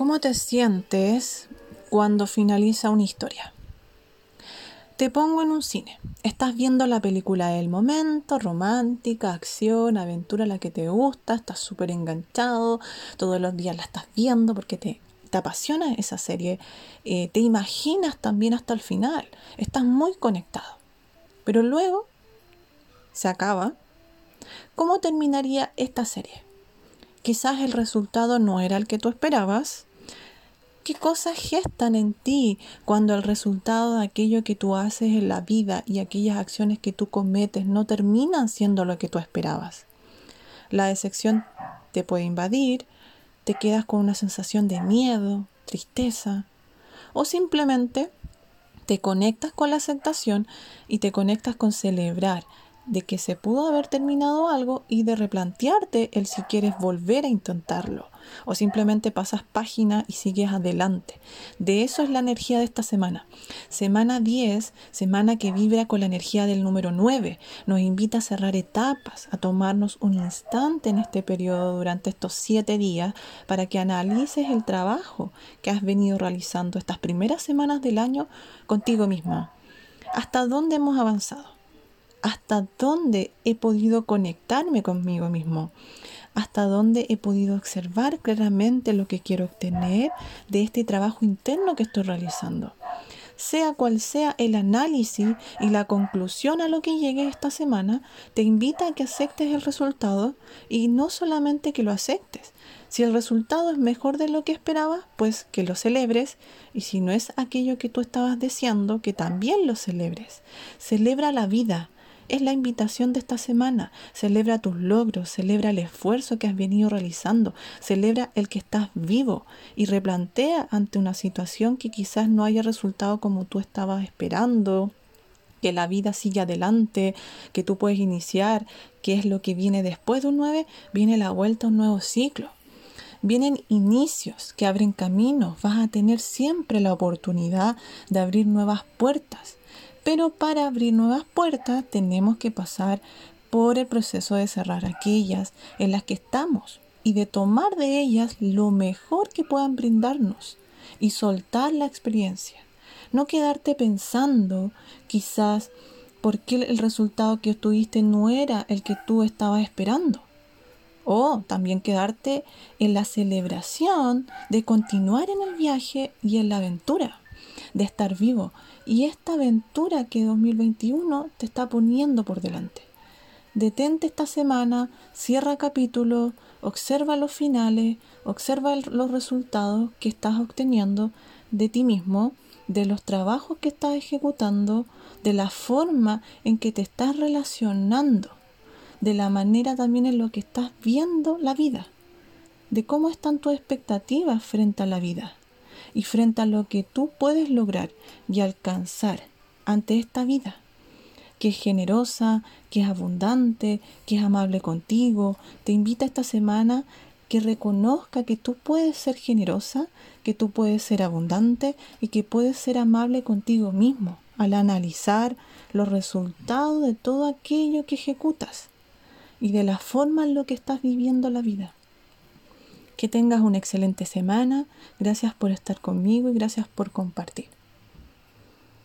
¿Cómo te sientes cuando finaliza una historia? Te pongo en un cine. Estás viendo la película del momento, romántica, acción, aventura, la que te gusta, estás súper enganchado, todos los días la estás viendo porque te, apasiona esa serie, eh, te imaginas también hasta el final, estás muy conectado. Pero luego se acaba. ¿Cómo terminaría esta serie? Quizás el resultado no era el que tú esperabas, ¿Qué cosas gestan en ti cuando el resultado de aquello que tú haces en la vida y aquellas acciones que tú cometes no terminan siendo lo que tú esperabas? La decepción te puede invadir, te quedas con una sensación de miedo, tristeza, o simplemente te conectas con la aceptación y te conectas con celebrar de que se pudo haber terminado algo y de replantearte el si quieres volver a intentarlo o simplemente pasas página y sigues adelante. De eso es la energía de esta semana. Semana 10, semana que vibra con la energía del número 9, nos invita a cerrar etapas, a tomarnos un instante en este periodo durante estos 7 días para que analices el trabajo que has venido realizando estas primeras semanas del año contigo misma. ¿Hasta dónde hemos avanzado? Hasta dónde he podido conectarme conmigo mismo, hasta dónde he podido observar claramente lo que quiero obtener de este trabajo interno que estoy realizando. Sea cual sea el análisis y la conclusión a lo que llegue esta semana, te invita a que aceptes el resultado y no solamente que lo aceptes. Si el resultado es mejor de lo que esperabas, pues que lo celebres y si no es aquello que tú estabas deseando, que también lo celebres. Celebra la vida, es la invitación de esta semana. Celebra tus logros, celebra el esfuerzo que has venido realizando, celebra el que estás vivo y replantea ante una situación que quizás no haya resultado como tú estabas esperando que la vida sigue adelante, que tú puedes iniciar, qué es lo que viene después de un 9, viene la vuelta a un nuevo ciclo. Vienen inicios que abren caminos, vas a tener siempre la oportunidad de abrir nuevas puertas. Pero para abrir nuevas puertas tenemos que pasar por el proceso de cerrar aquellas en las que estamos y de tomar de ellas lo mejor que puedan brindarnos y soltar la experiencia. No quedarte pensando quizás por qué el resultado que obtuviste no era el que tú estabas esperando. O también quedarte en la celebración de continuar en el viaje y en la aventura de estar vivo y esta aventura que 2021 te está poniendo por delante. Detente esta semana, cierra capítulo, observa los finales, observa los resultados que estás obteniendo de ti mismo, de los trabajos que estás ejecutando, de la forma en que te estás relacionando, de la manera también en lo que estás viendo la vida, de cómo están tus expectativas frente a la vida y frente a lo que tú puedes lograr y alcanzar ante esta vida, que es generosa, que es abundante, que es amable contigo. Te invita esta semana que reconozca que tú puedes ser generosa, que tú puedes ser abundante y que puedes ser amable contigo mismo al analizar los resultados de todo aquello que ejecutas y de la forma en lo que estás viviendo la vida. Que tengas una excelente semana. Gracias por estar conmigo y gracias por compartir.